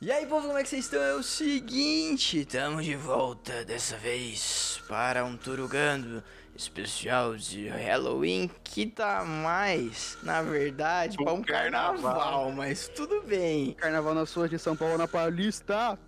E aí, povo, como é que vocês estão? É o seguinte, estamos de volta dessa vez para um Turugando especial de Halloween que tá mais, na verdade, Um para um carnaval, carnaval. mas tudo bem. Carnaval nas ruas de São Paulo na Paulista.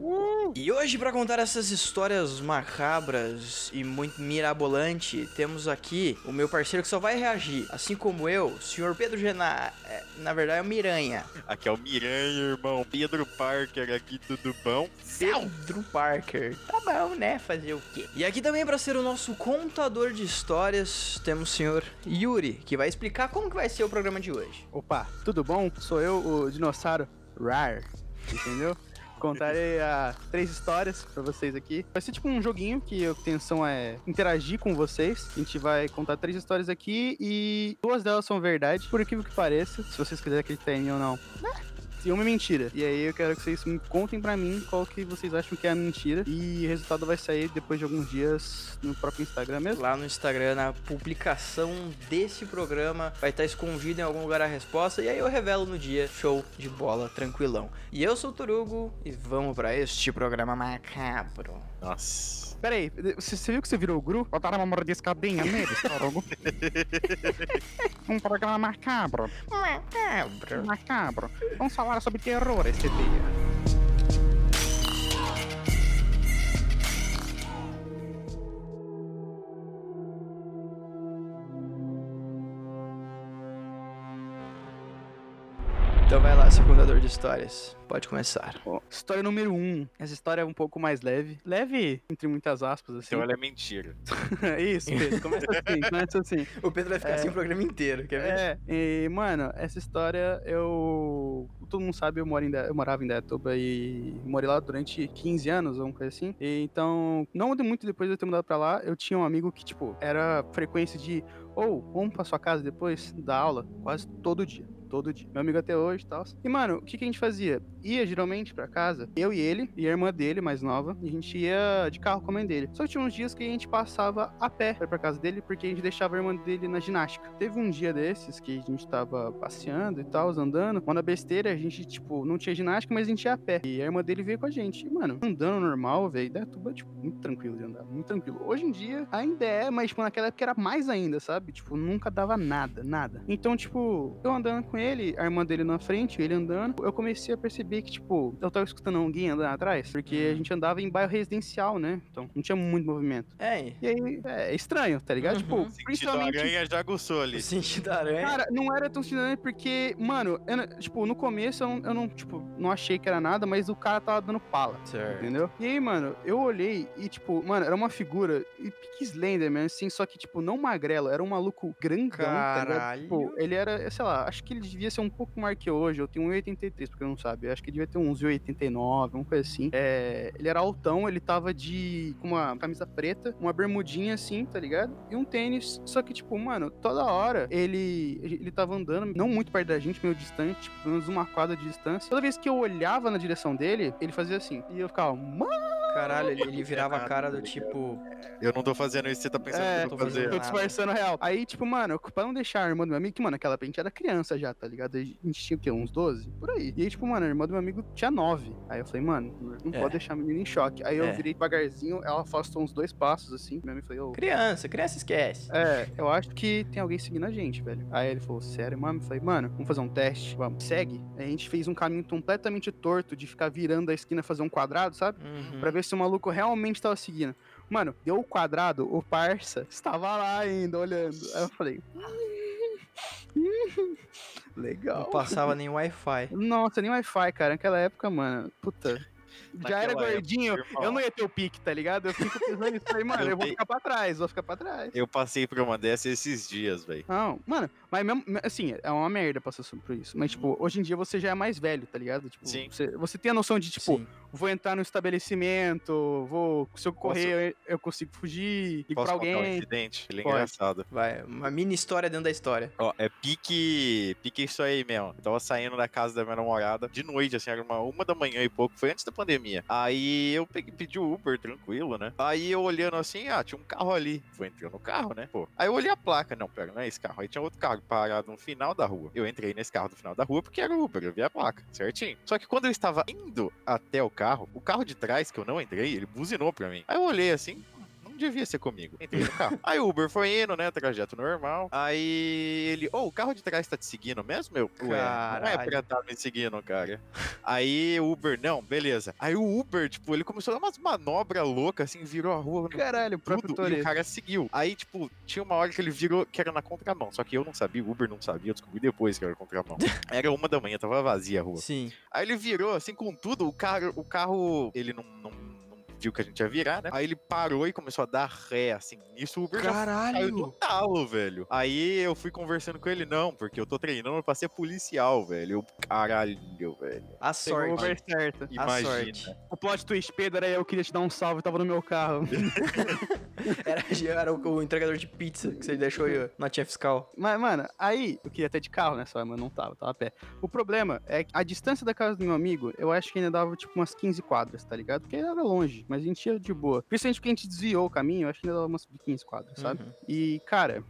Uh! E hoje, para contar essas histórias macabras e muito mirabolante, temos aqui o meu parceiro que só vai reagir, assim como eu, o senhor Pedro Gená, é, na verdade é o Miranha. Aqui é o Miranha, irmão. Pedro Parker aqui, tudo bom? Pedro Parker. Tá bom, né? Fazer o quê? E aqui também para ser o nosso contador de histórias, temos o senhor Yuri, que vai explicar como que vai ser o programa de hoje. Opa, tudo bom? Sou eu, o dinossauro Rar. Entendeu? Contarei ah, três histórias pra vocês aqui. Vai ser tipo um joguinho que a intenção é interagir com vocês. A gente vai contar três histórias aqui e duas delas são verdade, por incrível que pareça. Se vocês quiserem acreditar em mim ou não. E uma mentira. E aí eu quero que vocês me contem pra mim qual que vocês acham que é a mentira. E o resultado vai sair depois de alguns dias no próprio Instagram mesmo. Lá no Instagram, na publicação desse programa, vai estar escondido em algum lugar a resposta. E aí eu revelo no dia, show de bola, tranquilão. E eu sou o Turugo e vamos pra este programa macabro. Nossa. Pera aí, você, você viu que você virou o Gru? Botaram uma mordiscadinha nele, Torugo. um programa macabro. Macabro. Macabro. Vamos falar sobre terror esse dia. Contador de histórias. Pode começar. Ó, história número 1. Um. Essa história é um pouco mais leve. Leve, entre muitas aspas, assim. Então ela é mentira. Isso, Pedro. Começa assim, começa assim. O Pedro vai ficar É. assim o programa inteiro, quer ver? É, e, mano, essa história eu. Todo mundo sabe, eu, moro em, Da- eu morava em Dayatuba e morei lá durante 15 anos, uma coisa assim. E, então, não muito depois de eu ter mudado pra lá, eu tinha um amigo que, tipo, era frequência de. Ou, vamos pra sua casa depois da aula, quase todo dia. Todo dia. Meu amigo até hoje e tal. E, mano, o que, que a gente fazia? Ia geralmente pra casa, eu e ele, e a irmã dele, mais nova, e a gente ia de carro com a mãe dele. Só que tinha uns dias que a gente passava a pé pra pra casa dele, porque a gente deixava a irmã dele na ginástica. Teve um dia desses que a gente tava passeando e tal, andando. Quando a besteira, a gente, tipo, não tinha ginástica, mas a gente ia a pé. E a irmã dele veio com a gente. E, mano, andando normal, velho, Dayatuba, tipo, muito tranquilo de andar, muito tranquilo. Hoje em dia ainda é, mas, tipo, naquela época era mais ainda, sabe? Tipo, nunca dava nada, nada. Então, tipo, eu andando com ele, a irmã dele na frente, ele andando, eu comecei a perceber que, tipo, eu tava escutando alguém andando atrás, porque a gente andava em bairro residencial, né? Então, não tinha muito movimento. É, E aí, é, é estranho, tá ligado? Uhum. Tipo, Sentido principalmente. aranha já aguçou ali. o sentido da aranha. Cara, não era tão estranho porque, mano, eu não- tipo, no começo eu não, eu não, tipo, não achei que era nada, mas o cara tava dando pala. certo. Entendeu? E aí, mano, eu olhei e, tipo, mano, era uma figura e pique Slenderman, assim, só que, tipo, não magrelo, era um maluco grandão, tá ligado? Caralho. Tipo, ele era, sei lá, acho que ele devia ser um pouco maior que hoje, eu tenho 1,83, porque eu não sabe, eu acho que ele devia ter uns 1,89, uma coisa assim. É, ele era altão, ele tava de, com uma camisa preta, uma bermudinha, assim, tá ligado? E um tênis, só que, tipo, mano, toda hora ele, ele tava andando, não muito perto da gente, meio distante, tipo, pelo menos uma quadra de distância. Toda vez que eu olhava na direção dele, ele fazia assim, e eu ficava, mano, Caralho, ele, ele virava a cara do tipo. Eu não tô fazendo isso, você tá pensando É, que eu tô fazendo. Tô disfarçando a real. Aí, tipo, mano, pra não deixar a irmã do meu amigo, que, mano, aquela gente era criança já, tá ligado? A gente tinha o quê? Uns 12? Por aí. E aí, tipo, mano, a irmã do meu amigo tinha 9. Aí eu falei, mano, não É. pode deixar a menina em choque. Aí eu É. virei devagarzinho, ela afastou uns dois passos, assim. Meu amigo falou, ô. Criança, criança esquece. É, eu acho que tem alguém seguindo a gente, velho. Aí ele falou, sério, mano? Eu falei, mano, vamos fazer um teste? Vamos. Segue. Aí a gente fez um caminho completamente torto de ficar virando a esquina fazer um quadrado, sabe? Uhum. Pra ver se o maluco realmente tava seguindo. Mano, deu o quadrado, o parça estava lá ainda, olhando. Aí eu falei. Legal. Não passava nem Wi-Fi. Nossa, nem Wi-Fi, cara. Naquela época, mano, puta. Já era época, gordinho, irmão. eu não ia ter o pique, tá ligado? Eu fico pensando nisso. Falei, mano, Eu eu vou ficar pra trás, vou ficar pra trás. Eu passei por uma dessas esses dias, velho. Não, mano, mas mesmo, assim, é uma merda passar por isso. Mas, tipo, hoje em dia você já é mais velho, tá ligado? Tipo, Sim. Você, você tem a noção de, tipo, Sim. vou entrar no estabelecimento, vou. Se eu correr, eu, eu consigo fugir, Posso pra contar um alguém. incidente? Ele é Pode. engraçado. Vai, uma mini história dentro da história. Ó, é pique. Pique isso aí mesmo. Eu tava saindo da casa da minha namorada de noite, assim, era uma, uma da manhã e pouco, foi antes da pandemia. Aí eu peguei, pedi o Uber, tranquilo, né? Aí eu olhando assim, ah, tinha um carro ali. Vou entrar no carro, né? Pô. Aí eu olhei a placa, não, pera, não é esse carro. Aí tinha outro carro. Parado no final da rua. Eu entrei nesse carro do final da rua porque era Uber, eu vi a placa, certinho. Só que quando eu estava indo até o carro, o carro de trás, que eu não entrei, ele buzinou pra mim. Aí eu olhei assim, devia ser comigo. Entrei no carro. Aí o Uber foi indo, né? Trajeto normal. Aí ele, ô, o carro de trás tá te seguindo mesmo, meu? Ué, não é Caralho. pra tá me seguindo, cara. Aí o Uber, não, beleza. Aí o Uber, tipo, ele começou a dar umas manobras loucas, assim, virou a rua. Caralho, o próprio tudo, e o cara seguiu. Aí, tipo, tinha uma hora que ele virou que era na contramão. Só que eu não sabia, o Uber não sabia, eu descobri depois que era contramão. Era uma da manhã, tava vazia a rua. Sim. Aí ele virou, assim, com tudo, o carro, o carro, ele não, não viu que a gente ia virar, né? Aí ele parou e começou a dar ré, assim. Isso o Uber já Caiu no talo, velho. Aí eu fui conversando com ele, não, porque eu tô treinando pra ser policial, velho. Eu, caralho, velho. A sorte. Uber certo. A Imagina. sorte. O plot twist, Pedro, era eu queria te dar um salve, tava no meu carro. Era, era o, o entregador de pizza que você deixou aí, ó, na tia fiscal. Mas, mano, aí eu queria até de carro, né? Só, mas não tava, tava a pé. O problema é que a distância da casa do meu amigo, eu acho que ainda dava tipo umas 15 quadras, tá ligado? Porque era longe, mas a gente ia de boa. Principalmente porque a gente desviou o caminho, acho que ainda dava umas 15 quadras, sabe? Uhum. E, cara.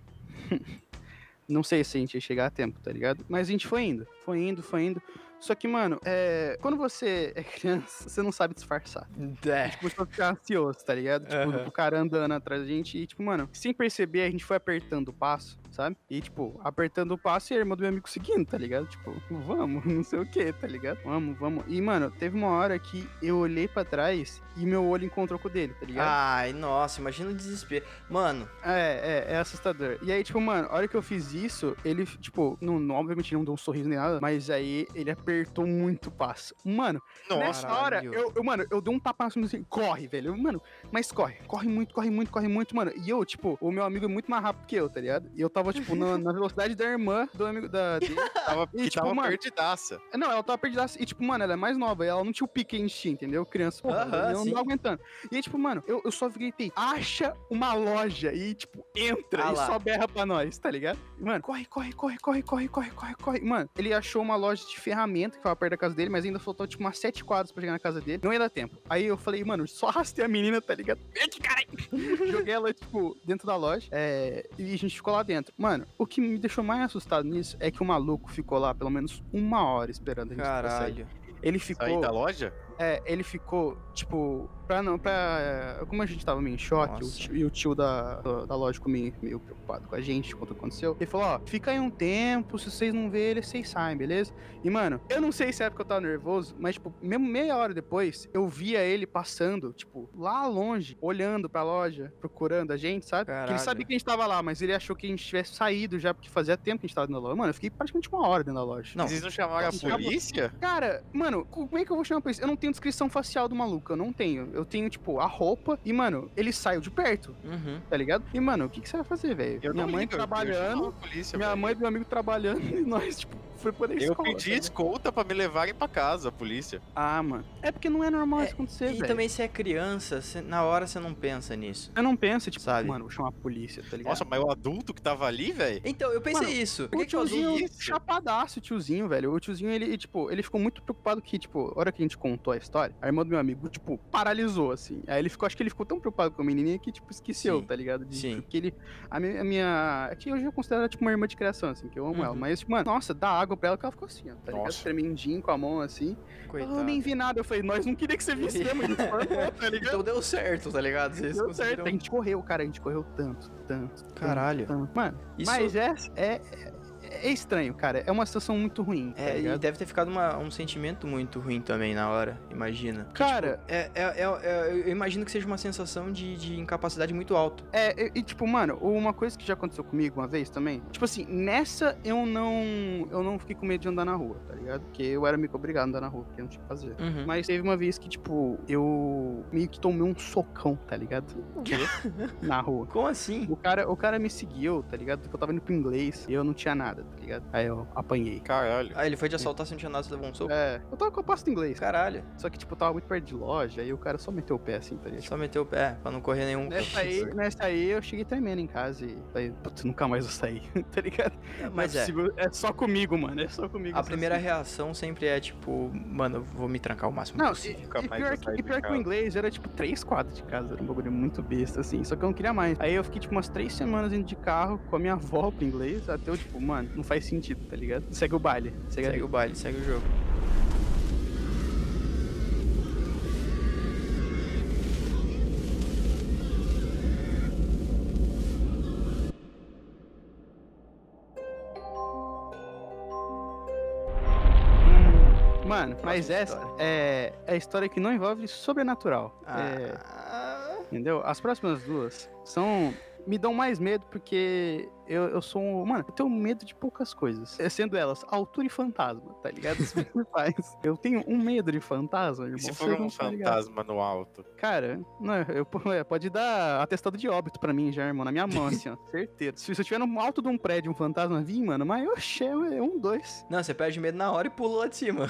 não sei se a gente ia chegar a tempo, tá ligado? Mas a gente foi indo, foi indo, foi indo. Só que, mano, é... quando você é criança, você não sabe disfarçar. É. Começou a ficar ansioso, tá ligado? Tipo, Aham. o cara andando atrás da gente e, tipo, mano, sem perceber, a gente foi apertando o passo, sabe? E, tipo, apertando o passo e a irmã do meu amigo seguindo, tá ligado? Tipo, vamos, não sei o que, tá ligado? Vamos, vamos. E, mano, teve uma hora que eu olhei pra trás e meu olho encontrou com o dele, tá ligado? Ai, nossa, imagina o desespero. Mano, É, é, é assustador. E aí, tipo, mano, a hora que eu fiz isso, ele, tipo, não, não- obviamente não deu um sorriso nem nada, mas aí ele apertou muito o passo. Mano, nessa Caralho. hora, eu, eu, mano, eu dei um tapa na cima assim, corre, velho. Mano, mas corre, corre muito, corre muito, corre muito, mano. E eu, tipo, o meu amigo é muito mais rápido que eu, tá ligado? E eu tava, tipo, na, na velocidade da irmã do amigo da, dele. Tava, E, que tipo, tava mano, perdidaça. Não, ela tava perdida. E, tipo, mano, ela é mais nova. E ela não tinha o pique gente tinha, entendeu? Criança, porra, Aham, eu não tava aguentando. E aí, tipo, mano, eu, eu só gritei, acha uma loja e, tipo, entra Ah e lá. só berra pra nós, tá ligado? Mano, corre, corre, corre, corre, corre, corre, corre, corre. Mano, ele achou uma loja de ferramenta que tava perto da casa dele, mas ainda faltou, tipo, umas sete quadras pra chegar na casa dele. Não ia dar tempo. Aí eu falei, mano, só arrastei a menina, tá ligado? Vem aqui, caralho! Joguei ela, tipo, dentro da loja. é, e a gente ficou lá dentro. Mano, o que me deixou mais assustado nisso é que o maluco ficou lá pelo menos uma hora esperando a gente pra sair. Ele ficou. da loja? É, ele ficou, tipo, pra não. Pra, como a gente tava meio em choque, o tio- e o tio da, da, da loja ficou meio, meio preocupado com a gente quando aconteceu. Ele falou: ó, fica aí um tempo, se vocês não verem ele, vocês saem, beleza? E, mano, eu não sei se é porque eu tava nervoso, mas, tipo, mesmo meia hora depois, eu via ele passando, tipo, lá longe, olhando pra loja, procurando a gente, sabe? Que Caralho. ele sabia que a gente tava lá, mas ele achou que a gente tivesse saído já, porque fazia tempo que a gente tava dentro da loja. Mano, eu fiquei praticamente uma hora dentro da loja. Não. Vocês não chamaram a Nossa, acabou. polícia? Cara, mano, como é que eu vou chamar pra isso? Eu não tenho descrição facial do maluco, eu não tenho. Eu tenho, tipo, a roupa e, mano, ele saiu de perto, Uhum. tá ligado? E, mano, o que, que você vai fazer, velho? Minha mãe ligo, trabalhando, polícia, minha velho. mãe e meu amigo trabalhando e nós, tipo, foi poder Eu escola. pedi tá escolta pra me levarem pra casa, a polícia. Ah, mano. É porque não é normal É, isso acontecer, E velho. também se é criança, cê- na hora você não pensa nisso. Eu não penso, tipo, Sabe? mano, vou chamar a polícia, tá ligado? Nossa, mas o adulto que tava ali, velho? Então, eu pensei Mano, isso. Por O que, que o adulto... tiozinho, chapadaço, o tiozinho, velho. O tiozinho, ele, tipo, ele ficou muito preocupado que, tipo, a hora que a gente contou a história, a irmã do meu amigo, tipo, paralisou, assim. Aí ele ficou, acho que ele ficou tão preocupado com a menininha que, tipo, esqueceu, Sim, tá ligado? De, sim. Porque ele, a minha, a minha, é que hoje eu considero ela, tipo, uma irmã de criação, assim, que eu amo Uhum. ela. Mas, tipo, mano, nossa, dá água pra ela que ela ficou assim, ó, tá ligado? Nossa. Tremendinho com a mão, assim. Coitado. Eu nem vi nada. Eu falei, nós não queria que você visse mesmo, tá ligado? Então deu certo, tá ligado? Vocês Deu conseguiram- certo, a gente correu, cara, a gente correu tanto, tanto. tanto, Caralho. tanto. Mano, Isso- mas é, é, é estranho, cara. É uma situação muito ruim, tá É, e deve ter ficado uma- um sentimento muito ruim também na hora, imagina. Que, Cara- tipo, é, é- é- é- eu imagino que seja uma sensação de, de incapacidade muito alta. É, e, e, tipo, mano, uma coisa que já aconteceu comigo uma vez também, tipo assim, nessa eu não eu não fiquei com medo de andar na rua, tá ligado? Porque eu era meio que obrigado a andar na rua, porque eu não tinha o que fazer. Uhum. Mas teve uma vez que, tipo, eu meio que tomei um socão, tá ligado? Na rua. Como assim? O cara, o cara me seguiu, tá ligado? Porque eu tava indo pro inglês e eu não tinha nada. Nada, tá ligado? Aí eu apanhei. Caralho. Ah, ele foi de assaltar sem tinha nada, você levou um soco? É, eu tava com a pasta em inglês. Caralho, Só que, tipo, eu tava muito perto de loja, aí o cara só meteu o pé assim, tá ligado? só meteu o pé pra não correr nenhum. Nessa aí, nessa aí eu cheguei tremendo em casa e falei, putz, nunca mais vou sair, tá ligado? Mas Não é, possível, é só comigo, mano, é só comigo. a primeira assim. reação sempre é tipo, mano, eu vou me trancar o máximo Não, e, possível. E mais pior, que, e pior que o inglês era tipo três quadros de casa, era um bagulho muito besta, assim, só que eu não queria mais. Aí eu fiquei tipo umas três semanas indo de carro com a minha avó pro inglês, até eu tipo, mano, não faz sentido, tá ligado? Segue o baile, segue, Segue o baile, segue o jogo. Mano, mas essa história. é, é a história que não envolve sobrenatural. É, Ah, Entendeu? As próximas duas são. Me dão mais medo porque eu, eu sou um. Mano, eu tenho medo de poucas coisas. É, Sendo elas altura e fantasma, tá ligado? Os principais. Eu tenho um medo de fantasma, irmão. E se for um tá ligado. fantasma no alto? Cara, não, eu, é, pode dar atestado de óbito pra mim já, irmão, na minha mão, assim, ó. Certeza. Se, se eu tiver no alto de um prédio um fantasma vir, mano, mas oxe, é um, dois. Não, você perde medo na hora e pula lá de cima.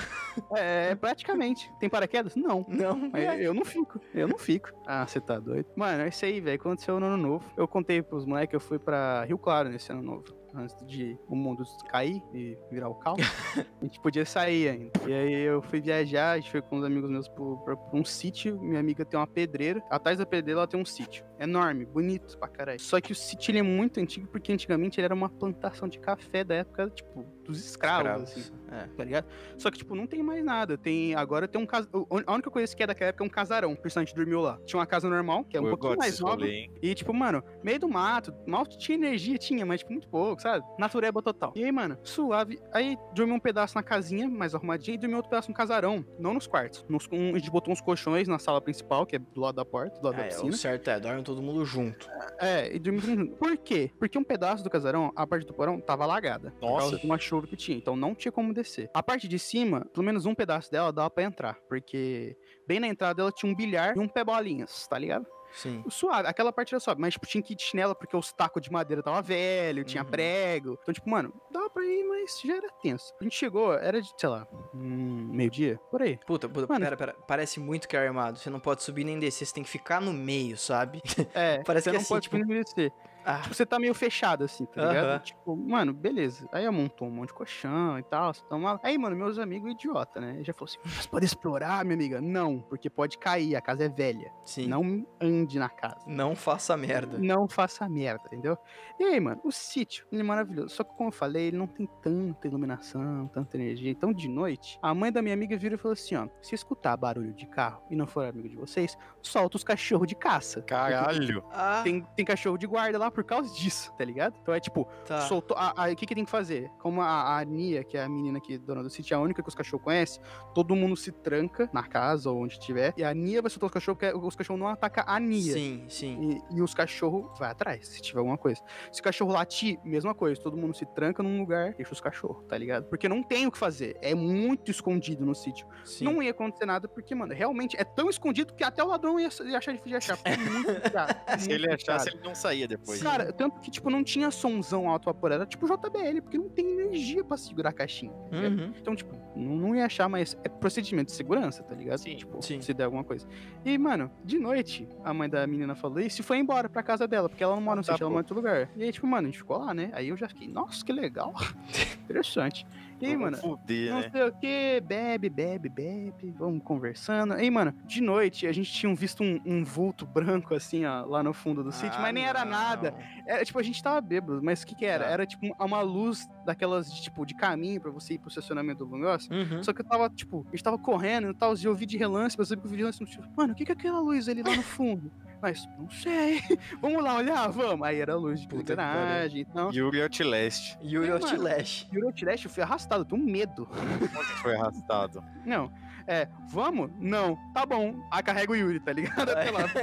É, praticamente. Tem paraquedas? Não. Não, Mas é. eu não fico, eu não fico. Ah, você tá doido? Mano, é isso aí, velho. Aconteceu no ano novo. Eu contei pros moleques, eu fui pra Rio Claro nesse ano novo. Antes de o mundo cair e virar o caos. a gente podia sair ainda. E aí eu fui viajar, a gente foi com uns amigos meus pra, pra um sítio. Minha amiga tem uma pedreira. Atrás da pedreira ela tem um sítio. Enorme, bonito pra caralho. Só que o sítio ele é muito antigo, porque antigamente ele era uma plantação de café da época, tipo, dos escravos, assim Escravos. É. tá ligado? Só que, tipo, não tem mais nada. Tem, agora tem um cas... o- A única coisa que é daquela época é um casarão, a gente dormiu lá. Tinha uma casa normal, que é um pouquinho mais nova. E, tipo, mano, meio do mato, mal tinha energia, tinha, mas, tipo, muito pouco, sabe? Natureba total. E aí, mano, suave. Aí dormi um pedaço na casinha, mais arrumadinha, e dormi outro pedaço no casarão, não nos quartos. Nos, um, a gente botou uns colchões na sala principal, que é do lado da porta, do lado da É, o piscina. certo é, dorme todo mundo junto. É, e dormi todo mundo junto. Por quê? Porque um pedaço do casarão, a parte do porão, tava alagada. Por Nossa. causa de uma chuva que tinha. Então não tinha como descer. A parte de cima, pelo menos um pedaço dela dava pra entrar. Porque bem na entrada ela tinha um bilhar e um pé bolinhas, tá ligado? Sim. Suave, aquela parte era suave, mas tipo, tinha que ir de chinela porque os tacos de madeira tava velho, tinha Uhum. prego. Então, tipo, mano, dava pra ir, mas já era tenso. A gente chegou, era de, sei lá, hum, meio-dia, por aí. Puta, puta, Mano. pera, pera. Parece muito que é armado. Você não pode subir nem descer, você tem que ficar no meio, sabe? É, Parece você que não assim, pode tipo- tipo, envelhecer. Ah, Tipo, você tá meio fechado assim, tá ligado? Tipo, mano, beleza. Aí eu montou um monte de colchão e tal. você toma. Aí, mano, meus amigos idiota, né? Já falou assim: mas pode explorar, minha amiga? Não, porque pode cair, a casa é velha. sim. Não, ande na casa. não faça merda. Não faça merda, entendeu? E aí, mano, o sítio, ele é maravilhoso. Só que, como eu falei, ele não tem tanta iluminação, tanta energia. Então, de noite, a mãe da minha amiga virou e falou assim: ó, se escutar barulho de carro e não for amigo de vocês, solta os cachorros de caça. Caralho. Tem, tem cachorro de guarda lá por causa disso, tá ligado? Então é tipo, tá. soltou. O que, que tem que fazer? Como a, a Nia, que é a menina que dona do sítio, é a única que os cachorros conhecem, todo mundo se tranca na casa ou onde estiver. E a Nia vai soltar os cachorros, porque os cachorros não atacam a Nia. Sim, sim. E, e os cachorros vai atrás, se tiver alguma coisa. Se o cachorro latir, mesma coisa. Todo mundo se tranca num lugar, deixa os cachorros, tá ligado? Porque não tem o que fazer. É muito escondido no sítio. sim. Não ia acontecer nada, porque, mano, realmente é tão escondido que até o ladrão ia, ia achar difícil de achar. porque É muito fechado, Se ele muito achasse, ele não saía depois. Cara, tanto que, tipo, não tinha somzão alto vapor, era tipo JBL, porque não tem energia pra segurar a caixinha. tá? Uhum. Então, tipo, não, não ia achar, mas é procedimento de segurança, tá ligado? Sim, tipo, sim. se der alguma coisa. E, mano, de noite, a mãe da menina falou isso e foi embora pra casa dela, porque ela não mora no Tá sítio, ela mora em outro lugar. E aí, tipo, mano, a gente ficou lá, né? Aí eu já fiquei, nossa, que legal. Interessante. E Vamos mano, Fuder, não né? sei o que, bebe, bebe, bebe, vamos conversando. Aí, mano, de noite a gente tinha visto um, um vulto branco assim, ó, lá no fundo do sítio, Ah, mas nem era não. nada. Era tipo, a gente tava bêbado, mas o que que era? Tá. Era tipo uma luz daquelas, de, tipo, de caminho pra você ir pro estacionamento do negócio. Uhum. Só que eu tava, tipo, a gente tava correndo e tal, e eu vi de relance, mas eu vi que de relance, tipo, mano, o que que é aquela luz ali lá no fundo? Mas, não sei, vamos lá olhar, vamos. Aí era a luz de garagem, então... Yuri Outlast. Yuri Mano. Outlash. Juro, Outlast, eu fui arrastado, eu tenho medo. Onde foi arrastado? Não. É, vamos? Não. Tá bom. Aí carrega o Yuri, tá ligado? Até lá.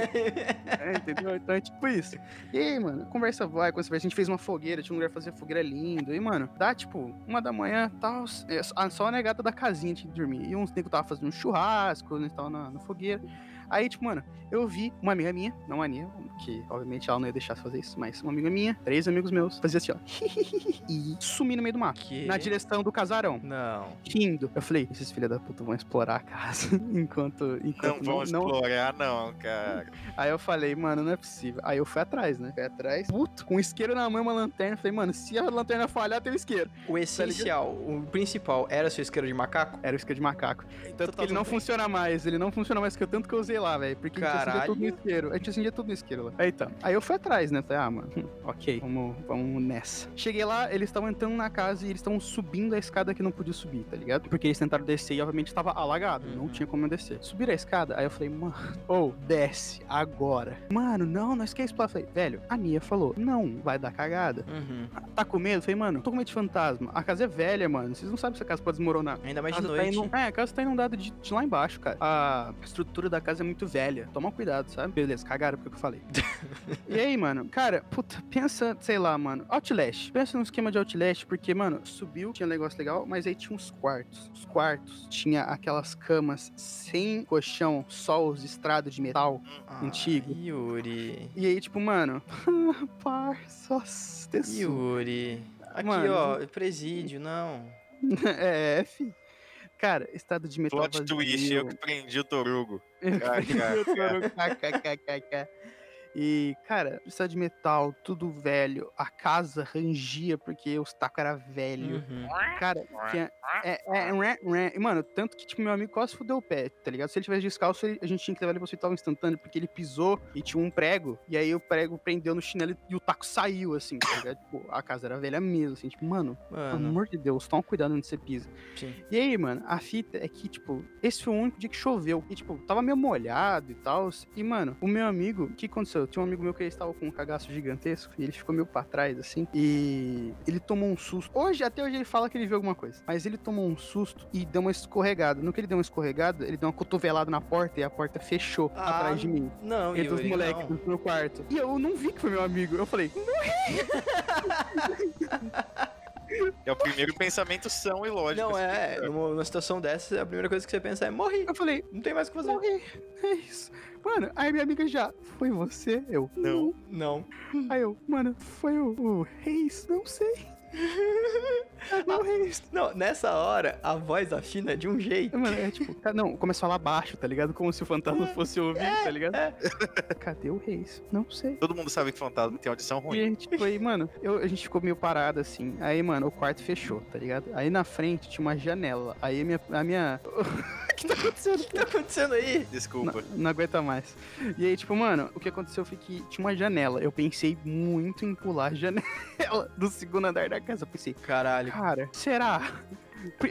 É, entendeu? Então é tipo isso. E aí, mano, conversa vai, conversa vai. A gente fez uma fogueira, tinha um lugar pra fazer fogueira lindo. E, mano, dá tipo uma da manhã, tal. é, só- a negada da casinha tinha que dormir. E uns negros tava fazendo um churrasco, né? Tava na, na fogueira. Aí, tipo, mano, eu vi uma amiga minha, não a Ania, que obviamente ela não ia deixar de fazer isso, mas uma amiga minha, três amigos meus, fazia assim, ó. e sumir no meio do mato. Que? Na direção do casarão. Não. Rindo. Eu falei, esses filha da puta vão explorar a casa enquanto. Não enquanto vão não, explorar, não, cara. Aí eu falei, mano, não é possível. Aí eu fui atrás, né? Fui atrás, puto, com um isqueiro na mão e uma lanterna. Falei, mano, se a lanterna falhar, tem o isqueiro. O essencial, o principal, era seu isqueiro de macaco? Era o isqueiro de macaco. Tanto tá que ele não bem. funciona mais. Ele não funciona mais, que eu tanto que eu usei lá, velho. Porque a gente acendia tudo no Caralho. isqueiro. A gente acendia tudo no isqueiro lá. Aí então. Aí eu fui atrás, né? Falei, ah, mano, ok, vamos, vamos nessa. Cheguei lá, eles estavam entrando na casa e eles estavam subindo a escada que não podia subir, tá ligado? Porque eles tentaram descer e obviamente tava alagado. Não Uhum. tinha como eu descer. Subiram a escada, aí eu falei, mano, ou desce agora. Mano, não, quer explorar. Eu falei, velho, a Nia falou, não, vai dar cagada. Uhum. Tá com medo? Falei, mano, tô com medo de fantasma. A casa é velha, mano. Vocês não sabem se a casa pode desmoronar. Ainda mais de tá noite. inu- É, a casa tá inundada de, de lá embaixo, cara. A estrutura da casa é muito velha. Toma cuidado, sabe? Beleza, cagaram porque eu falei. e aí, mano, cara, puta, pensa, sei lá, mano. Outlast. Pensa no esquema de Outlast, porque, mano, subiu, tinha um negócio legal, mas aí tinha uns quartos. Os quartos tinha aquelas camas sem colchão, só os estrados de metal. Ah, antigo. Yuri. E aí, tipo, mano, parça. Yuri. Aqui, Mano, ó, presídio, não. é, fi. Cara, estado de metal Plot twist, eu que prendi o Torugo. Kijk, kijk, kijk, kijk, kijk. E, cara, estado de metal, tudo velho. A casa rangia porque os tacos era velho. Uhum. Cara, tinha. É, é, ré. E, mano, tanto que, tipo, meu amigo quase fudeu o pé, tá ligado? Se ele tivesse descalço, ele- a gente tinha que levar ele pro hospital instantâneo, porque ele pisou e tinha um prego, e aí o prego prendeu no chinelo e o taco saiu, assim, tá ligado? tipo, a casa era velha mesmo, assim, tipo, mano, pelo Mano, amor de Deus, toma cuidado onde você pisa. sim. E aí, mano, a fita é que, tipo, esse foi o único dia que choveu. E, tipo, tava meio molhado e tal. E, mano, o meu amigo, o que aconteceu? Tinha um amigo meu que ele estava com um cagaço gigantesco e ele ficou meio pra trás, assim. E ele tomou um susto. Hoje, até hoje, ele fala que ele viu alguma coisa. Mas ele tomou um susto e deu uma escorregada. No que ele deu uma escorregada, ele deu uma cotovelada na porta e a porta fechou Ah, atrás de mim. Não, E dos moleques do meu quarto. E eu não vi que foi meu amigo. Eu falei, É o primeiro pensamento são e lógico. Não, assim, é, numa, numa situação dessa, a primeira coisa que você pensa é morri. eu falei, Não tem mais o que fazer. morri. É isso. Mano, aí minha amiga já, foi você? Eu, Não. Não. Aí eu, mano, foi o, o Reis? Não sei. Cadê o Reis? Não, nessa hora, a voz afina de um jeito. Mano, é tipo, ca- não, começou a falar baixo, tá ligado? Como se o fantasma fosse ouvir, tá ligado? é. Cadê o Reis? Não sei. Todo mundo sabe que fantasma tem audição E ruim. a gente foi, mano, eu- a gente ficou meio parado assim. Aí, mano, o quarto fechou, tá ligado? Aí na frente tinha uma janela. Aí a minha. A minha... o que tá acontecendo? O que tá acontecendo aí? Desculpa. Não, não aguenta mais. E aí, tipo, mano, o que aconteceu foi que tinha uma janela. Eu pensei muito em pular a janela do segundo andar da casa. Eu pensei, Caralho. cara, será?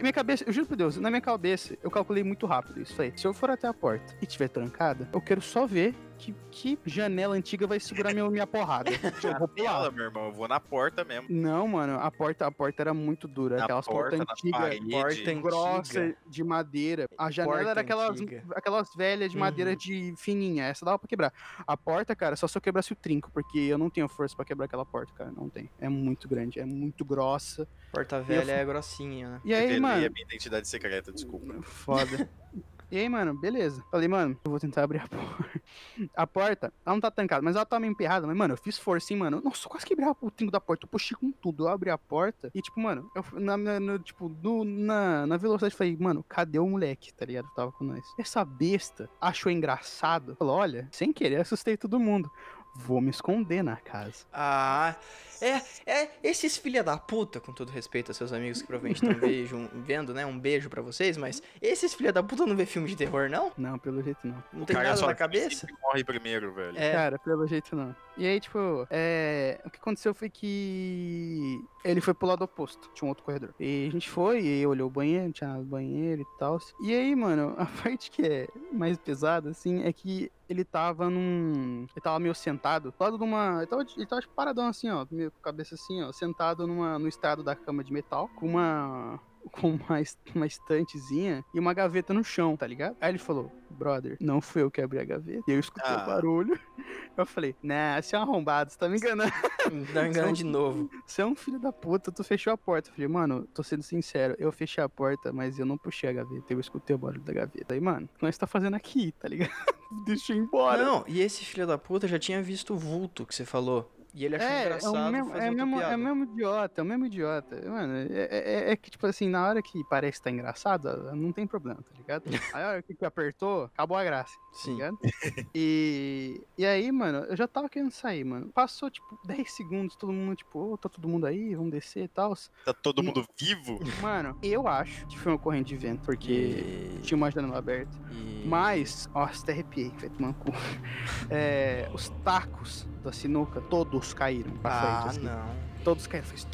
Minha cabeça, eu juro por Deus, na minha cabeça, eu calculei muito rápido isso. Falei, se eu for até a porta e tiver trancada, eu quero só ver que, que janela antiga vai segurar minha, minha porrada. Eu vou pular. Ela, meu irmão, eu vou na porta mesmo. Não, mano, a porta, a porta era muito dura. Na aquelas portas porta, antigas. Porta Grossa antiga. de madeira. A janela Porta era aquelas, antiga. aquelas velhas de madeira Uhum. de fininha. Essa dava pra quebrar. A porta, cara, só se eu quebrasse o trinco, porque eu não tenho força pra quebrar aquela porta, cara. Não tem. É muito grande, é muito grossa. Porta velha é grossinha, né? E aí, Revelei mano. a minha identidade secreta, desculpa. Foda. E aí, mano, beleza. Falei, mano, eu vou tentar abrir a porta. A porta, ela não tá trancada, mas ela tá meio emperrada. Mas, mano, eu fiz força, hein, mano. Nossa, eu quase quebrei o trinco da porta. Eu puxei com tudo. Eu abri a porta e, tipo, mano, eu, na, na- tipo, no- na, na velocidade, falei, mano, cadê o moleque, tá ligado? Tava com nós. Essa besta achou engraçado. Falou, olha, sem querer, assustei todo mundo. Vou me esconder na casa. Ah, é, é, esses filha da puta, com todo respeito a seus amigos que provavelmente estão vejam- vendo, né? Um beijo pra vocês, mas esses filha da puta não vê filme de terror, não? Não, pelo jeito não. Não tem Cara nada na cabeça? morre primeiro, velho. É, Cara, pelo jeito não. E aí, tipo, é... o que aconteceu foi que ele foi pro lado oposto, tinha um outro corredor. E a gente foi, e olhou o banheiro, tinha nada no banheiro e tal. E aí, mano, a parte que é mais pesada, assim, é que ele tava num. Ele tava meio sentado, do lado de uma. Ele tava, ele tava tipo, paradão assim, ó, meio com a cabeça assim, ó, sentado numa, no estrado da cama de metal, com uma com uma, uma estantezinha e uma gaveta no chão, tá ligado? Aí ele falou, brother, não fui eu que abri a gaveta. E eu escutei Ah. o barulho. Eu falei, né, você é um arrombado, você tá me enganando. Dá engano de novo. Você é um filho da puta, tu fechou a porta. Eu falei, mano, tô sendo sincero, eu fechei a porta, mas eu não puxei a gaveta, eu escutei o barulho da gaveta. Aí, mano, o que nós tá fazendo aqui, tá ligado? Deixa eu ir embora. Não, e esse filho da puta já tinha visto o vulto que você falou. E ele achou É, é engraçado o mesmo, fazer é, mesmo, é o mesmo idiota, é o mesmo idiota. Mano, é, é- é que, tipo assim, na hora que parece que tá engraçado, não tem problema, tá ligado? Aí a hora que apertou, acabou a graça, tá Sim. ligado? E, e aí, mano, eu já tava querendo sair, mano. Passou, tipo, 10 segundos, todo mundo, tipo, ô, tá todo mundo aí, vamos descer e tal. Tá todo mundo vivo? Mano, eu acho que foi uma corrente de vento, porque E... tinha uma janela aberta. e- Mas, ó, até arrepiei, no cu. É, os tacos da sinuca, todos caíram pra Ah, frente, assim. não. Todos caíram, fez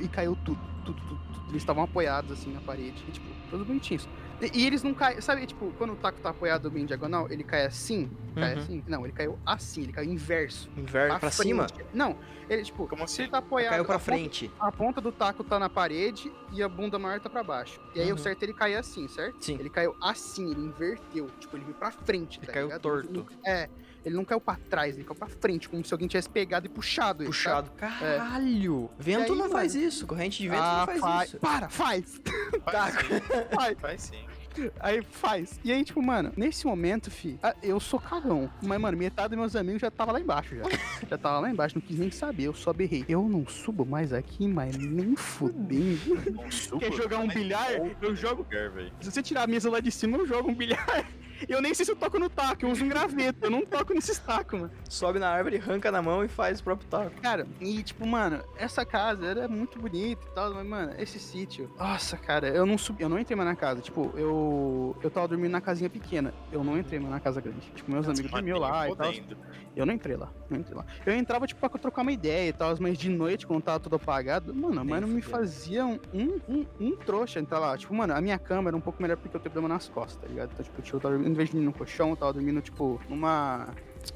e caiu tudo, tudo, tudo, tudo. Eles estavam apoiados assim na parede, e, tipo, todos bonitinhos. E, e eles não caem, sabe, tipo, quando o taco tá apoiado bem diagonal, ele cai assim, cai Uhum. assim? Não, ele caiu assim, ele caiu inverso. Inverno pra frente. cima? Não, ele, tipo, Como se ele tá apoiado. Caiu pra a ponta- frente. a ponta do taco tá na parede e a bunda maior tá pra baixo. E aí Uhum. o certo é ele cair assim, certo? Sim. Ele caiu assim, ele inverteu. Tipo, ele veio pra frente. Ele tá caiu ligado? torto. É. Ele não caiu pra trás, ele caiu pra frente, como se alguém tivesse pegado e puxado ele. sabe? Puxado. Caralho! Vento E aí, não faz mano? isso. Corrente de vento ah, não faz faz. isso. Para, faz! Faz sim. Faz. Faz sim. Aí faz. E aí, tipo, mano, nesse momento, fi, ah, eu sou cagão. Mas, mano, metade dos meus amigos já tava lá embaixo já. já tava lá embaixo, não quis nem saber, eu só berrei. Eu não subo mais aqui, mas nem fudendo. Quer jogar um bilhar? outro Eu jogo lugar. Se você tirar a mesa lá de cima, eu jogo um bilhar. Eu nem sei se eu toco no taco, eu uso um graveto, eu não toco nesses tacos, mano. Sobe na árvore, arranca na mão e faz o próprio taco. Cara, e tipo, mano, essa casa era muito bonita e tal, mas, mano, esse sítio. Nossa, cara, eu não subi, eu não entrei mais na casa. Tipo, eu. Eu tava dormindo na casinha pequena. Eu não entrei mais na casa grande. Tipo, meus amigos dormiam lá e tal. Eu não entrei lá, não entrei lá. Eu entrava, tipo, pra trocar uma ideia e tal, mas de noite, quando tava tudo apagado, mano, Nem mano, me fazia um, um, um, um trouxa entrar lá. Tipo, mano, a minha cama era um pouco melhor porque eu tenho problema nas costas, tá ligado? Então, tipo, eu tava dormindo, em vez de dormir no colchão, eu tava dormindo, tipo, numa.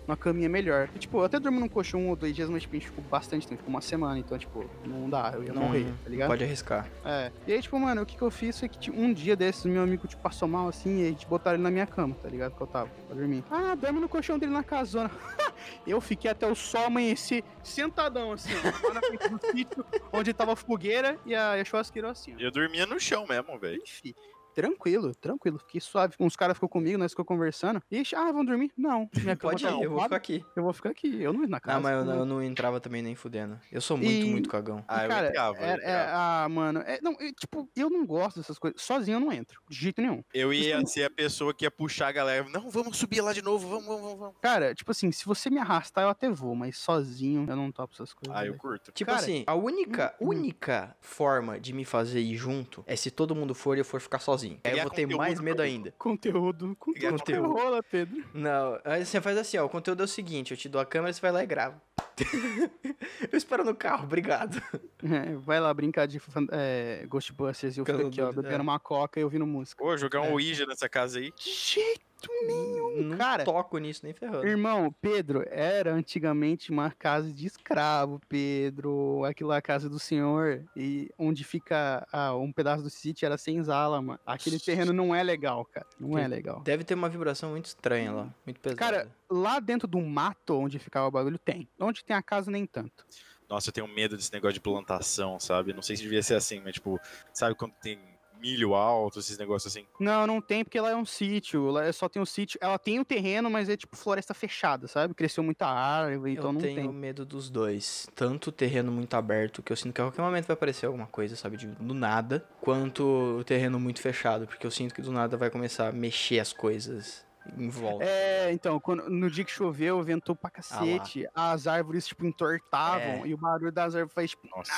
Uma caminha melhor. E, tipo, eu até dormi num colchão um ou dois dias, mas, tipo, a gente ficou bastante tempo, ficou uma semana, então, tipo, não dá, eu ia Não- morrer, tá ligado? Pode arriscar. É. E aí, tipo, mano, o que que eu fiz foi que tipo, um dia desses, meu amigo, tipo, passou mal assim, e a gente botaram ele na minha cama, tá ligado? Que eu tava, pra dormir. Ah, dorme no colchão dele na casona. eu fiquei até o sol amanhecer sentadão, assim, ó, lá na frente do sítio, onde tava a fogueira e a, e a churrasqueira, assim, ó. Eu dormia no chão mesmo, velho. Enfim. Tranquilo, tranquilo, fiquei suave. Uns caras ficou comigo, nós ficou conversando. Ixi, ah, vão dormir? Não, minha cama Pode tá ir, eu vou ficar aqui. eu vou ficar aqui. Eu não ia na casa. Não, mas eu não, eu não entrava também nem fudendo. Eu sou muito, E- muito cagão. Ah, eu cara, entrava, eu é- é- entrava. ah, mano, é, não, eu, tipo, eu não gosto dessas coisas. Sozinho eu não entro, de jeito nenhum. Eu ia ser a pessoa que ia puxar a galera. Não, vamos subir lá de novo, vamos, vamos, vamos, vamos. Cara, tipo assim, se você me arrastar, eu até vou, mas sozinho eu não topo essas coisas. Ah, eu curto. Tipo Cara, assim, a única, hum, hum. única forma de me fazer ir junto é se todo mundo for e eu for ficar sozinho. Aí eu vou ter conteúdo mais medo mim. ainda. Conteúdo, conteúdo, conteúdo. rola, Pedro. Não, aí você faz assim, ó, o conteúdo é o seguinte, eu te dou a câmera, você vai lá e grava. eu espero no carro, obrigado. É, vai lá brincar de é, Ghostbusters e eu fico aqui, ó, bebendo é. uma coca e ouvindo música. Pô, jogar um É. Ouija nessa casa aí. De jeito nenhum, Não cara. toco nisso nem ferrando. Irmão, Pedro, era antigamente uma casa de escravo, Pedro. Aquilo lá, a casa do senhor. E onde fica ah, um pedaço do sítio era sem zala, mano. Aquele terreno não é legal, cara. Não é legal. Deve ter uma vibração muito estranha lá, muito pesada. Cara, lá dentro do mato onde ficava o bagulho, tem. Onde tem a casa, nem tanto. Nossa, eu tenho medo desse negócio de plantação, sabe? Não sei se devia ser assim, mas tipo, sabe quando tem milho alto, esses negócios assim? Não, não tem, porque lá é um sítio. Lá só tem um sítio. Ela tem o terreno, mas é tipo floresta fechada, sabe? Cresceu muita árvore, então eu não tenho tem. medo dos dois. Tanto o terreno muito aberto, que eu sinto que a qualquer momento vai aparecer alguma coisa, sabe, de, do nada, quanto o terreno muito fechado, porque eu sinto que do nada vai começar a mexer as coisas em volta. É, então, quando, no dia que choveu, ventou pra cacete, as árvores, tipo, entortavam, É. e o barulho das árvores faz, tipo, Nossa.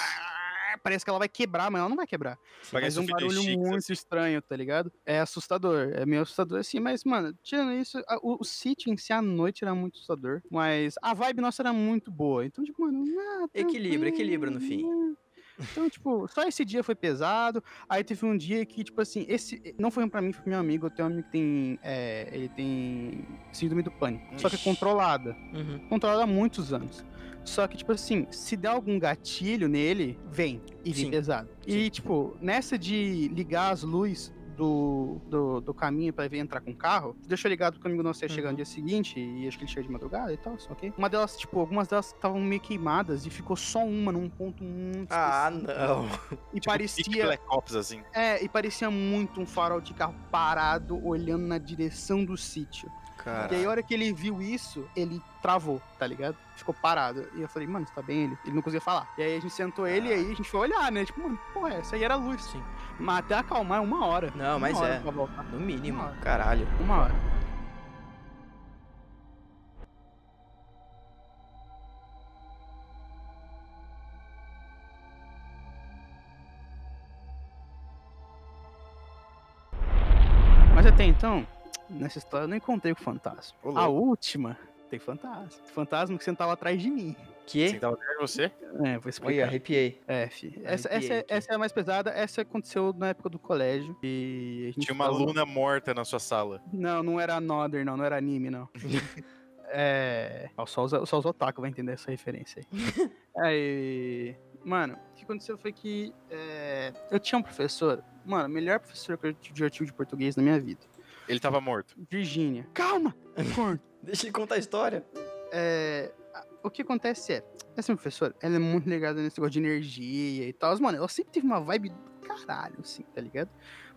Parece que ela vai quebrar, mas ela não vai quebrar. Parece Mas um um barulho Fidelix, muito assim. estranho, tá ligado? É assustador, é meio assustador assim, mas, mano, tirando isso, a- o, o sítio em si à noite era muito assustador, mas a vibe nossa era muito boa, então, tipo, mano, ah, Equilibra, tranquilo, equilibra no fim. Então, tipo, só esse dia foi pesado. Aí teve um dia que, tipo assim, esse. Não foi pra mim, foi pro meu amigo. Eu tenho um amigo que tem. é, ele tem síndrome do pânico. Só que é Ixi. controlada. Uhum. Controlada há muitos anos. Só que, tipo assim, se der algum gatilho nele, vem. E vem Sim. pesado. E, tipo, nessa de ligar as luzes do, do, do caminho pra vir entrar com o carro, deixou ligado o amigo nosso ia chegar Uhum. no dia seguinte, e acho que ele chega de madrugada e tal, ok? Uma delas, tipo, algumas delas estavam meio queimadas e ficou só uma num ponto muito Ah, não. E Tipo, parecia. Black Ops, assim. É, e parecia muito um farol de carro parado, olhando na direção do sítio. Cara. E aí, a hora que ele viu isso, ele travou, tá ligado? Ficou parado. E eu falei, mano, você tá bem? Ele, ele não conseguia falar. E aí a gente sentou ele e aí a gente foi olhar, né? Tipo, mano, porra, essa aí era luz. Sim. Mas até acalmar é uma hora. Não, Uma mas hora é. pra voltar. No mínimo, Uma hora. caralho. Uma hora. Mas até então, nessa história eu não encontrei com o fantasma. Ô, A última tem fantasma. Fantasma que sentava atrás de mim. Que? Assim, tava atrás de você? É, vou Oi, explicar. arrepiei. É, fi. Essa, Arrepiei essa, é- essa é a mais pesada. Essa aconteceu na época do colégio. E a gente Tinha uma tava- aluna morta na sua sala. Não, não era Another, não. Não era anime, não. é. Só os, só os otaku vai entender essa referência aí. aí. Mano, o que aconteceu foi que é, eu tinha um professor, mano, o melhor professor que eu tive de português na minha vida. Ele tava morto. Virgínia. Calma! corno. Deixa ele contar a história. É, o que acontece é, essa professora, ela é muito ligada nesse negócio de energia e tal. Mano, ela sempre teve uma vibe do caralho, assim, tá ligado?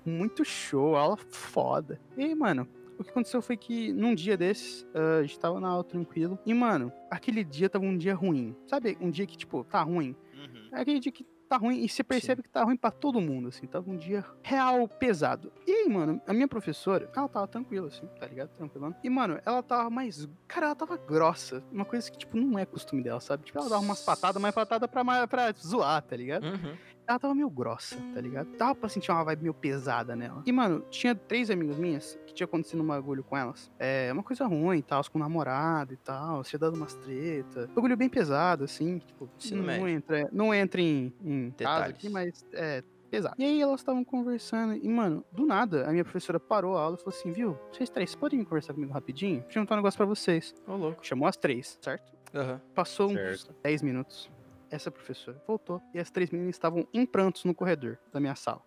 Muito show, aula foda. E aí, mano, o que aconteceu foi que num dia desses, ah, a gente tava na aula tranquilo. E, mano, aquele dia tava um dia ruim. Sabe, um dia que, tipo, tá ruim? Uhum. Aquele dia que tá ruim e você percebe que tá ruim pra todo mundo, assim. Tava um dia real pesado. E aí, mano, a minha professora, ela tava tranquila, assim, tá ligado? Tranquilão. E, mano, ela tava mais. Cara, ela tava grossa. Uma coisa que, tipo, não é costume dela, sabe? Tipo, ela dava umas patadas, mas patada pra, pra zoar, tá ligado? Uhum. ela tava meio grossa, tá ligado? Dava pra sentir uma vibe meio pesada nela. E, mano, tinha três amigas minhas tinha acontecido um bagulho com elas. É, uma coisa ruim e tal, com namorado e tal, tinha dado umas treta. Bagulho bem pesado, assim, tipo, Ensino não, médio. entra, não entra em, em Detalhes. aqui, mas é pesado. E aí elas estavam conversando e, mano, do nada, a minha professora parou a aula e falou assim, viu, vocês três podem conversar comigo rapidinho? Deixa eu perguntar um negócio pra vocês. Ô, louco. Chamou as três, certo? Aham. Passou uns Certo. 10 minutos. Essa professora voltou e as três meninas estavam em prantos no corredor da minha sala.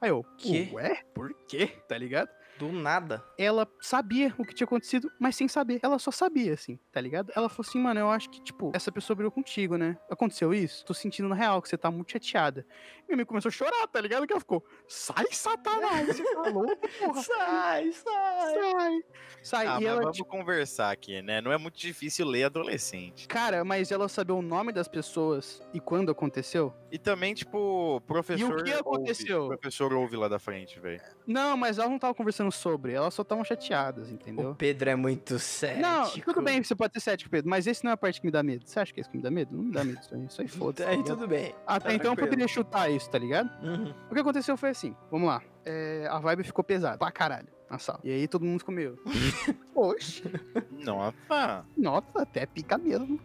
Aí eu, Quê? ué? Por quê? Tá ligado? Do nada. Ela sabia o que tinha acontecido, mas sem saber. Ela só sabia, assim, tá ligado? Ela falou assim, mano, eu acho que, tipo, essa pessoa brigou contigo, né? Aconteceu isso? Tô sentindo na real que você tá muito chateada. E minha amiga começou a chorar, tá ligado? Que ela ficou, sai, satanás, você tá louco, porra. Sai, sai. Sai. Sai. Ah, e mas ela, vamos conversar aqui, né? Não é muito difícil ler adolescente. cara, mas ela sabia o nome das pessoas e quando aconteceu? E também, tipo, professor. que aconteceu? Ouve, professor ouve lá da frente, velho. Não, mas elas não estavam conversando sobre, elas só estavam chateadas, entendeu? O Pedro é muito sério. Não, tudo bem, você pode ser cético, Pedro, mas esse não é a parte que me dá medo. Você acha que é isso que me dá medo? Não me dá medo isso aí, isso aí foda-se. tá Aí tudo bem. Até tá então eu poderia chutar isso, tá ligado? Uhum. O que aconteceu foi assim, vamos lá. É, a vibe ficou pesada, pra caralho, na sala. E aí todo mundo meio... Oxe, Nossa. nossa, até pica mesmo.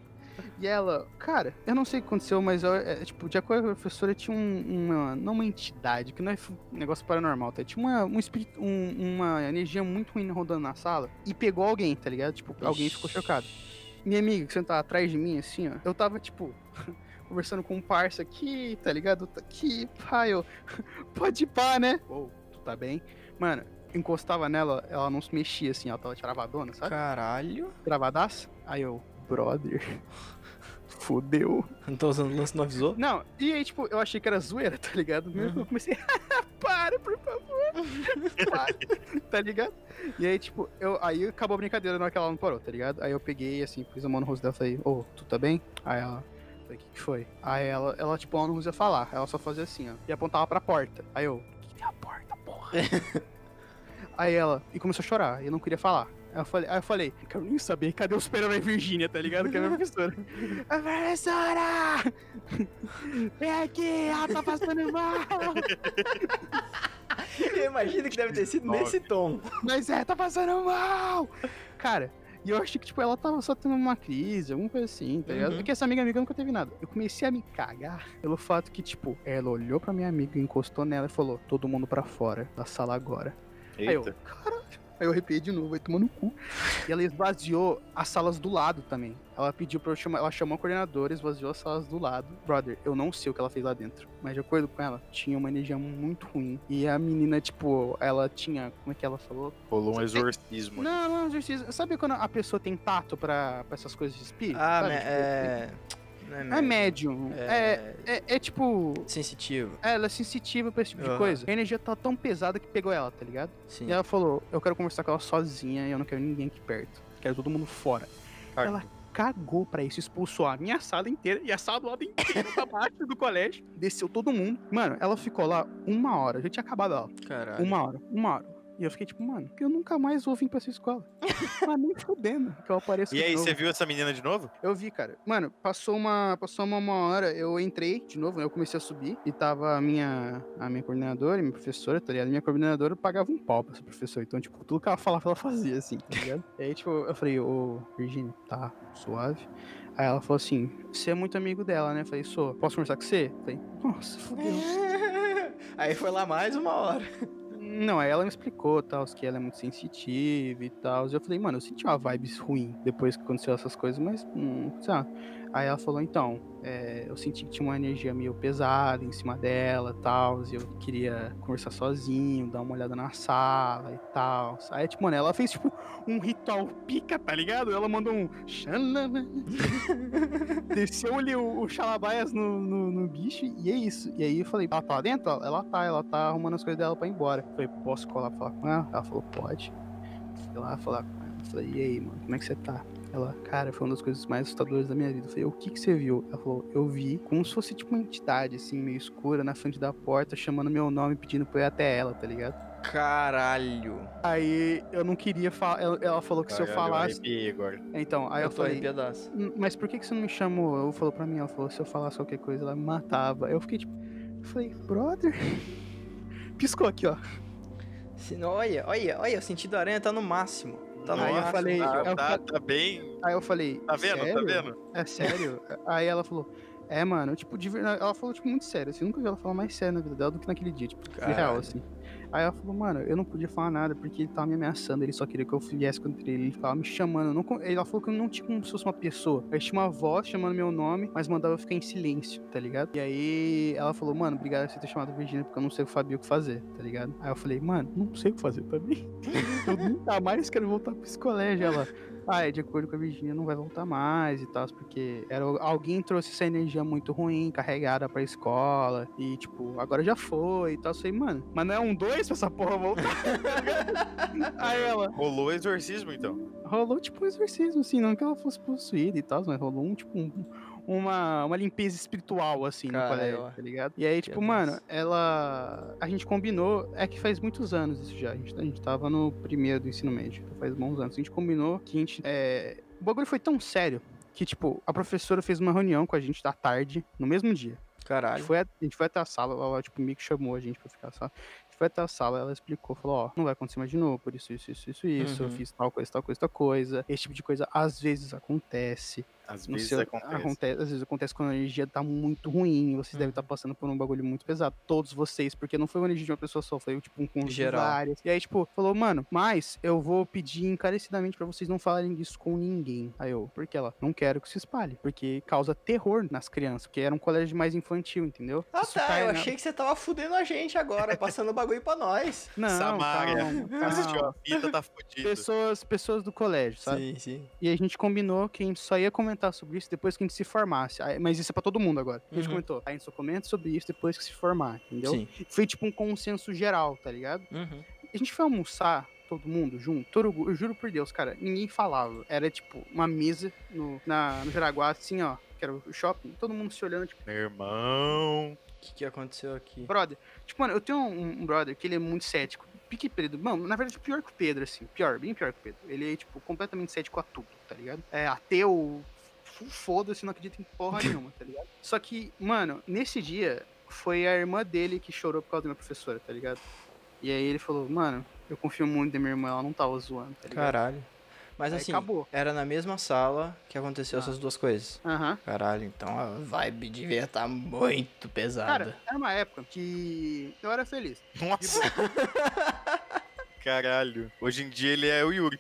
E ela, cara, eu não sei o que aconteceu, mas eu, é, tipo, de acordo com a professora, tinha um- uma, não uma entidade, que não é um negócio paranormal, tá? Tinha uma, um espírito, um- uma energia muito ruim rodando na sala e pegou alguém, tá ligado? Tipo, alguém ficou chocado. Minha amiga, que sentada atrás de mim, assim, ó, eu tava, tipo, conversando com um parça aqui, tá ligado? Tá aqui, pai, eu, pode ir pá, né? Ou, tu tá bem? Mano, encostava nela, ela não se mexia, assim, ela tava travadona, sabe? Caralho. Travadaço? Aí eu, brother, fudeu. Não tô usando lance, não avisou? Não, e aí, tipo, eu achei que era zoeira, tá ligado? Uhum. Eu comecei, para, por favor. Para, tá ligado? E aí, tipo, eu, aí acabou a brincadeira na hora que ela não parou, tá ligado? Aí eu peguei, assim, pus a mão no rosto dela e falei, ô, tu tá bem? Aí ela, falei, o que, que foi? Aí ela, ela, tipo, ela não conseguia falar, ela só fazia assim, ó, e apontava pra porta. Aí eu, o que, que tem a porta, porra? aí ela, e começou a chorar, e eu não queria falar. Aí eu falei, aí eu falei, quero nem saber, cadê o super-herói Virgínia, tá ligado? Que é a minha professora. A professora! Vem aqui, ela tá passando mal! Eu imagino que deve ter sido nesse tom. Mas é, tá passando mal! Cara, E eu achei que, tipo, ela tava só tendo uma crise, alguma coisa assim, tá ligado? Uhum. Porque essa amiga amiga nunca teve nada. Eu comecei a me cagar pelo fato que, tipo, ela olhou pra minha amiga, encostou nela e falou: todo mundo pra fora da sala agora. Aí eu, Eita. caralho. Aí eu arrepiei de novo, vai tomando no cu. E ela esvaziou as salas do lado também. Ela pediu pra eu chamar, ela chamou a coordenadora, esvaziou as salas do lado. Brother, eu não sei o que ela fez lá dentro. Mas de acordo com ela, tinha uma energia muito ruim. E a menina, tipo, ela tinha. Como é que ela falou? Rolou um exorcismo. Não, não, exorcismo. Sabe quando a pessoa tem tato pra, pra essas coisas de espírito? Ah, sabe? me- Tipo, é. Não é É médium. É, É. é, é tipo. Sensitivo. Ela é sensitiva pra esse tipo de Aham. coisa. A energia tá tão pesada que pegou ela, tá ligado? Sim. E ela falou: Eu quero conversar com ela sozinha e eu não quero ninguém aqui perto. Quero todo mundo fora. Ela cagou pra isso, expulsou a minha sala inteira e a sala do lado inteiro pra baixo do colégio. Desceu todo mundo. Mano, ela ficou lá uma hora. Já tinha acabado ela. Caralho. Uma hora, uma hora. E eu fiquei tipo, mano, eu nunca mais vou vir pra essa escola. Mas nem fudendo que eu apareço E aí, você viu essa menina de novo? Eu vi, cara. Mano, passou uma, passou uma, uma hora, eu entrei de novo, eu comecei a subir e tava a minha, a minha coordenadora e minha professora, tá ligado? Minha coordenadora pagava um pau pra essa professora. Então, tipo, tudo que ela falava, ela fazia, assim, tá ligado? e aí, tipo, eu falei, ô, Virginia, tá, suave. Aí ela falou assim, você é muito amigo dela, né? Eu falei, sou. Posso conversar com você? Eu falei, nossa, fodeu. Aí foi lá mais uma hora. Não, ela me explicou, tal, que ela é muito sensitiva e tal. Eu falei, mano, eu senti uma vibe ruim depois que aconteceu essas coisas, mas, hum, sei lá. Aí ela falou, então, é, eu senti que tinha uma energia meio pesada em cima dela e tal. E eu queria conversar sozinho, dar uma olhada na sala e tal. Aí, tipo, mano, ela fez, tipo, um ritual pica, tá ligado? Ela mandou um. Desceu ali o, o Xalabaias no, no, no bicho e é isso. E aí eu falei, ela tá lá dentro? Ela tá, ela tá arrumando as coisas dela pra ir embora. Eu falei, posso colar pra falar com ela? Ela falou, pode. Fui lá falar com ela. Eu falei, e aí, mano, como é que você tá? Ela, cara, foi uma das coisas mais assustadoras da minha vida. Eu falei, o que que você viu? Ela falou, eu vi como se fosse tipo uma entidade, assim, meio escura, na frente da porta, chamando meu nome, pedindo pra eu ir até ela, tá ligado? Caralho. Aí eu não queria falar. Ela, ela falou que se eu Caralho, falasse. arrepiei agora. Então, aí eu, eu tô falei. "Hum, Mas por que, que você não me chamou? Ela falou pra mim, ela falou, se eu falasse qualquer coisa, ela me matava. Eu fiquei tipo. Eu falei, brother. Piscou aqui, ó. Se- Olha, olha, olha, o sentido da aranha tá no máximo. Tá Aí eu falei- Tá, eu tá, tá bem. Aí eu falei. Tá vendo? sério? Tá vendo? É sério? Aí ela falou. É, mano, tipo, de verdade. Ela falou, tipo, muito sério. Assim, eu nunca vi ela falar mais sério na vida dela do que naquele dia, tipo, de real, Caralho. assim. Aí ela falou, mano, eu não podia falar nada porque ele tava me ameaçando, ele só queria que eu viesse contra ele, ele ficava me chamando. Não, ela falou que eu não tinha como se fosse uma pessoa. Aí tinha uma voz chamando meu nome, mas mandava eu ficar em silêncio, tá ligado? E aí ela falou, mano, obrigado por você ter chamado Virginia, porque eu não sei o sabia o que fazer, tá ligado? Aí eu falei, mano, não sei o que fazer também. eu nunca mais quero voltar pra esse colégio. Ela, ah, é de acordo com a Virginia, não vai voltar mais e tal, porque era, alguém trouxe essa energia muito ruim, carregada pra escola, e tipo, agora já foi e tal. Eu falei, mano, mas não é um dois pra essa porra voltar? Aí ela, Rolou exorcismo, então. rolou tipo um exorcismo, assim, não que ela fosse possuída e tal, mas rolou um, tipo, um- uma, uma limpeza espiritual, assim, no Caralho, colégio, tá ligado? E aí, tipo, Deus. mano, ela. A gente combinou, é que faz muitos anos isso já. A gente, a gente tava no primeiro do ensino médio, então faz bons anos. A gente combinou que a gente. É... O bagulho foi tão sério que, tipo, a professora fez uma reunião com a gente da tarde, no mesmo dia. A Caralho. gente, foi, a, a gente foi até a sala, ela, tipo, meio que chamou a gente pra ficar só. A gente foi até a sala, ela explicou, falou, ó, não vai acontecer mais de novo, por isso, isso, isso, isso, isso, eu Uhum. fiz tal coisa, tal coisa, tal coisa. Esse tipo de coisa às vezes acontece. Às vezes seu- acontece. Às vezes acontece quando a energia tá muito ruim, vocês devem Uhum. estar passando por um bagulho muito pesado. Todos vocês, porque não foi uma energia de uma pessoa só, foi tipo um conjunto de várias. E aí, tipo, falou, mano, mas eu vou pedir encarecidamente pra vocês não falarem disso com ninguém. Aí eu, porque ela, não quero que se espalhe, porque causa terror nas crianças, porque era um colégio mais infantil, entendeu? Ah isso tá, cai eu na- achei que você tava fudendo a gente agora, passando o bagulho pra nós. Não, Samária. calma, Assistiu a fita, tá fudido. Pessoas, pessoas do colégio, sabe? Sim, sim. E a gente combinou que a gente só ia comentar sobre isso depois que a gente se formasse. Mas isso é pra todo mundo agora. A gente Uhum. comentou. A gente só comenta sobre isso depois que se formar, entendeu? Sim. Foi tipo um consenso geral, tá ligado? Uhum. A gente foi almoçar, todo mundo junto. Torugu, eu juro por Deus, cara, ninguém falava. Era tipo uma mesa no, na, no Jaraguá, assim, ó. Que era o shopping, todo mundo se olhando, tipo, Meu irmão. O que, que aconteceu aqui? brother. Tipo, mano, eu tenho um, um brother que ele é muito cético. Pique Pedro. Mano, na verdade, pior que o Pedro, assim. Pior, bem pior que o Pedro. Ele é, tipo, completamente cético a tudo, tá ligado? É ateu, f- foda-se, não acredita em porra nenhuma, tá ligado? Só que, mano, nesse dia, foi a irmã dele que chorou por causa da minha professora, tá ligado? E aí ele falou, mano, eu confio muito na minha irmã, ela não tava zoando, tá ligado? Caralho. Mas Aí assim, acabou. era na mesma sala que aconteceu Ah. essas duas coisas. Aham. Caralho, então a vibe devia estar muito pesada. Cara, era uma época que eu era feliz. Nossa. Caralho. Hoje em dia ele é o Yuri.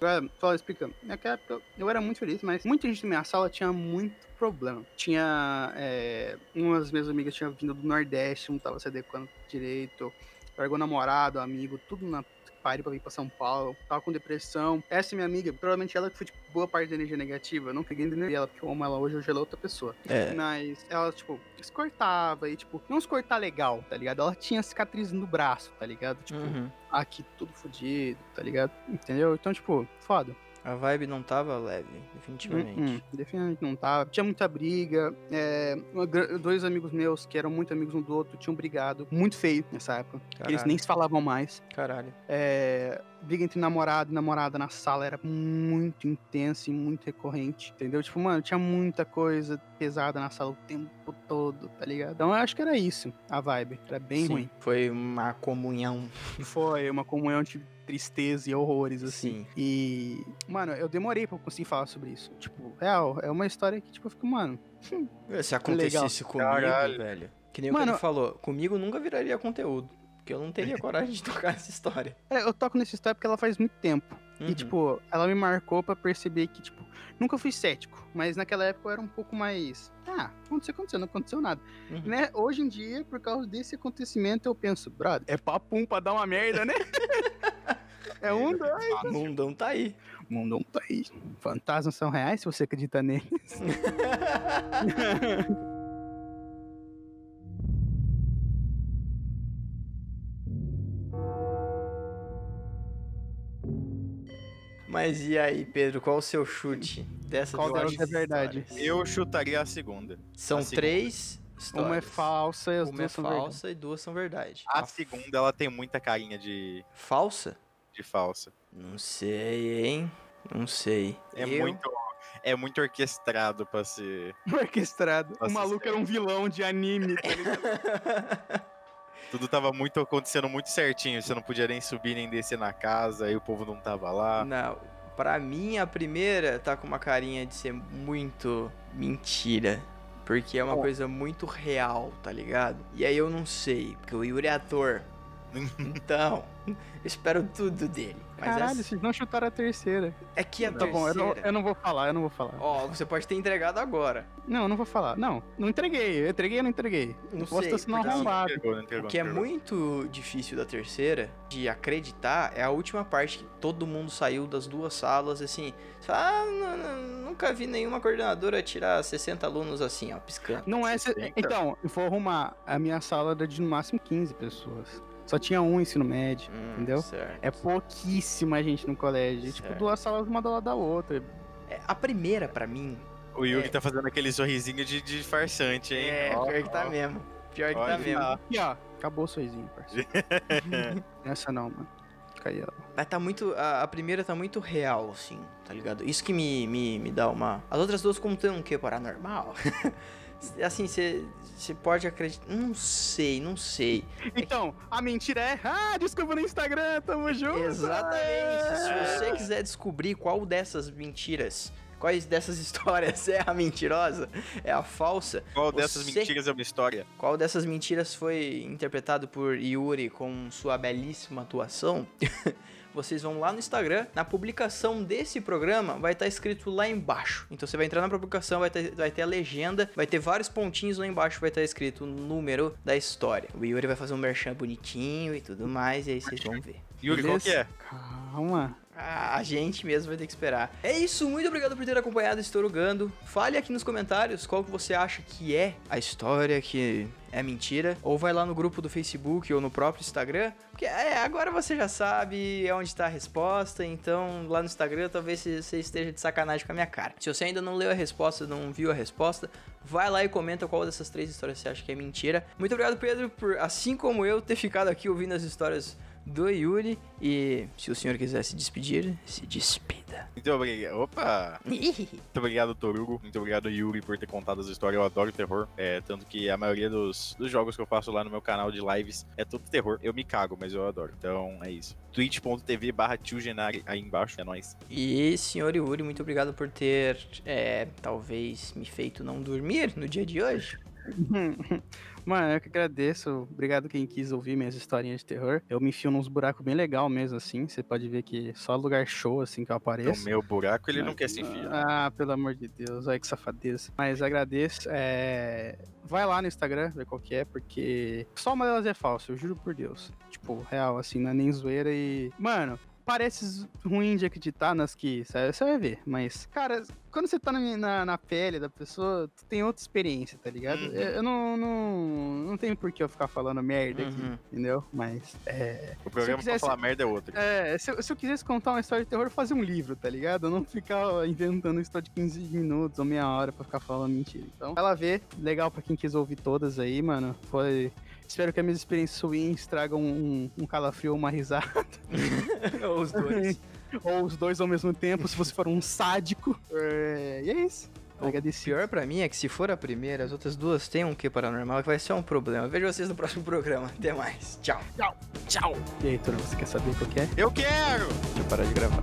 Agora, só explicando. Naquela época eu era muito feliz, mas muita gente na minha sala tinha muito problema. Tinha. É, umas minhas amigas tinham vindo do Nordeste, não tava se adequando direito. Largou namorado, amigo, tudo na pare pra vir pra São Paulo. Tava com depressão. Essa minha amiga, provavelmente ela que foi, tipo, boa parte da energia negativa. Eu não peguei energia dela, porque eu amo ela hoje, hoje ela é outra pessoa. É. Mas ela, tipo, se cortava e, tipo, não se cortar legal, tá ligado? Ela tinha cicatriz no braço, tá ligado? Tipo, Uhum. aqui tudo fodido, tá ligado? Entendeu? Então, tipo, foda. A vibe não tava leve, definitivamente. Hum, hum, definitivamente não tava. Tinha muita briga. é, uma dois amigos meus, que eram muito amigos um do outro, tinham brigado muito feio nessa época. Eles nem se falavam mais. Caralho. É, briga entre namorado e namorada na sala era muito intensa e muito recorrente, entendeu? Tipo, mano, tinha muita coisa pesada na sala o tempo todo, tá ligado? Então eu acho que era isso, a vibe. Era bem Sim, ruim. Foi uma comunhão. Foi uma comunhão de tristeza e horrores, assim. Sim. E, mano, eu demorei pra conseguir falar sobre isso. Tipo, real, é uma história que, tipo, eu fico, mano. Se acontecesse comigo, Caralho. velho. Que nem o Mano- que ele falou. Comigo nunca viraria conteúdo. Porque eu não teria coragem de tocar essa história. É, eu toco nessa história porque ela faz muito tempo. Uhum. E, tipo, ela me marcou pra perceber que, tipo, nunca fui cético. Mas naquela época eu era um pouco mais. Ah, aconteceu, aconteceu, não aconteceu nada. Uhum. Né? Hoje em dia, por causa desse acontecimento, eu penso, brother, é papum pra dar uma merda, né? é um, dois. O mundão tá aí. O mundo tá aí. Fantasmas são reais se você acredita neles. Mas e aí, Pedro, qual o seu chute dessas Qual delas é verdade? Eu chutaria a segunda. São a segunda. três histórias. Uma é falsa e as Uma é duas são verdade. falsa e duas são verdade. A segunda, ela tem muita carinha de, Falsa? De falsa. Não sei, hein? Não sei. É Eu- muito. É muito orquestrado pra ser. Orquestrado. Nossa, o maluco era um vilão de anime, tá ligado? Tudo tava muito acontecendo muito certinho. Você não podia nem subir nem descer na casa, aí o povo não tava lá. Não, pra mim a primeira tá com uma carinha de ser muito mentira. Porque é uma Ó. coisa muito real, tá ligado? E aí eu não sei, porque o Yuri é ator. Então, eu espero tudo dele. Mas Caralho, essa- vocês não chutaram a terceira. é que a Tá terceira... bom, eu não, eu não vou falar, eu não vou falar. Ó, você pode ter entregado agora. Não, eu não vou falar. Não, não entreguei. Eu entreguei ou não entreguei? Não Posso sei, estar sendo porque- Não, não arrombado. O que é muito difícil da terceira, de acreditar, é a última parte que todo mundo saiu das duas salas, assim. você fala, Ah, não- não- nunca vi nenhuma coordenadora tirar 60 alunos assim, ó, piscando. Não é. se- 60? Então, eu vou arrumar. A minha sala era de no máximo 15 pessoas. Só tinha um ensino médio. Hum, entendeu? Certo. É pouquíssima gente no colégio. Tipo, Certo. duas salas uma do lado da outra. É, a primeira, pra mim, O Yugi É. tá fazendo aquele sorrisinho de, de farsante, hein? é, Ó, pior que tá ó. mesmo. Pior que Olha tá mesmo. E ó, acabou o sorrisinho, parceiro. Essa não, mano. Caiu ela. Mas tá muito. A, a primeira tá muito real, assim, tá ligado? Isso que me, me, me dá uma. As outras duas, como tem um quê? Paranormal? assim, você pode acreditar. Não sei, não sei. Então, a mentira é. Ah, desculpa no Instagram, tamo junto. Exatamente. Se você quiser descobrir qual dessas mentiras, quais dessas histórias é a mentirosa, é a falsa, Qual dessas Você- mentiras é uma história? qual dessas mentiras foi interpretado por Yuri com sua belíssima atuação, vocês vão lá no Instagram, na publicação desse programa vai estar escrito lá embaixo. Então você vai entrar na publicação, vai ter, vai ter a legenda, vai ter vários pontinhos lá embaixo, vai estar escrito o número da história. O Yuri vai fazer um merchan bonitinho e tudo mais, e aí vocês vão ver. Yuri, qual que é? Calma. A gente mesmo vai ter que esperar. É isso, muito obrigado por ter acompanhado esse Torugando. Fale aqui nos comentários qual que você acha que é a história que é mentira. Ou vai lá no grupo do Facebook ou no próprio Instagram. Porque é, agora você já sabe onde está a resposta. Então lá no Instagram talvez você esteja de sacanagem com a minha cara. Se você ainda não leu a resposta, não viu a resposta, vai lá e comenta qual dessas três histórias você acha que é mentira. Muito obrigado, Pedro, por assim como eu ter ficado aqui ouvindo as histórias do Yuri. E se o senhor quiser se despedir, se despida. Muito obrigado. Opa! Muito obrigado, Torugo. Muito obrigado, Yuri, por ter contado as histórias. Eu adoro terror. É, tanto que a maioria dos, dos jogos que eu faço lá no meu canal de lives é tudo terror. Eu me cago, mas eu adoro. Então é isso. twitch.tv barra Genari aí embaixo. É nóis. E senhor Yuri, muito obrigado por ter, é, talvez, me feito não dormir no dia de hoje. Mano, eu que agradeço. Obrigado quem quis ouvir minhas historinhas de terror. Eu me enfio nos buracos bem legal mesmo, assim. Você pode ver que só lugar show, assim, que eu apareço. O meu buraco, ele não quer se enfiar. Ah, pelo amor de Deus. Olha que safadeza. Mas agradeço. É... Vai lá no Instagram, ver qual que é, porque só uma delas é falsa, eu juro por Deus. Tipo, real, assim, não é nem zoeira e... Mano, parece ruim de acreditar nas que você vai ver, mas, cara, quando você tá na, na, na, pele da pessoa, tu tem outra experiência, tá ligado? Uhum. Eu, eu, não, não, não tenho por que eu ficar falando merda aqui, uhum. entendeu? Mas, é... O programa quisesse, pra falar merda é outro. É, se, se, eu quisesse contar uma história de terror, fazer um livro, tá ligado? Eu não ficar inventando história de 15 minutos ou meia hora pra ficar falando mentira. Então, ela vê, legal pra quem quis ouvir todas aí, mano. Foi Espero que as minhas experiências ruins tragam um, um calafrio ou uma risada. ou os dois. ou os dois ao mesmo tempo, se você for um sádico. É... E é isso. O pior pra mim é que se for a primeira, as outras duas têm um que paranormal que vai ser um problema. Vejo vocês no próximo programa. Até mais. Tchau. Tchau. Tchau. E aí, Toro, você quer saber o que é? Eu quero! Deixa eu parar de gravar.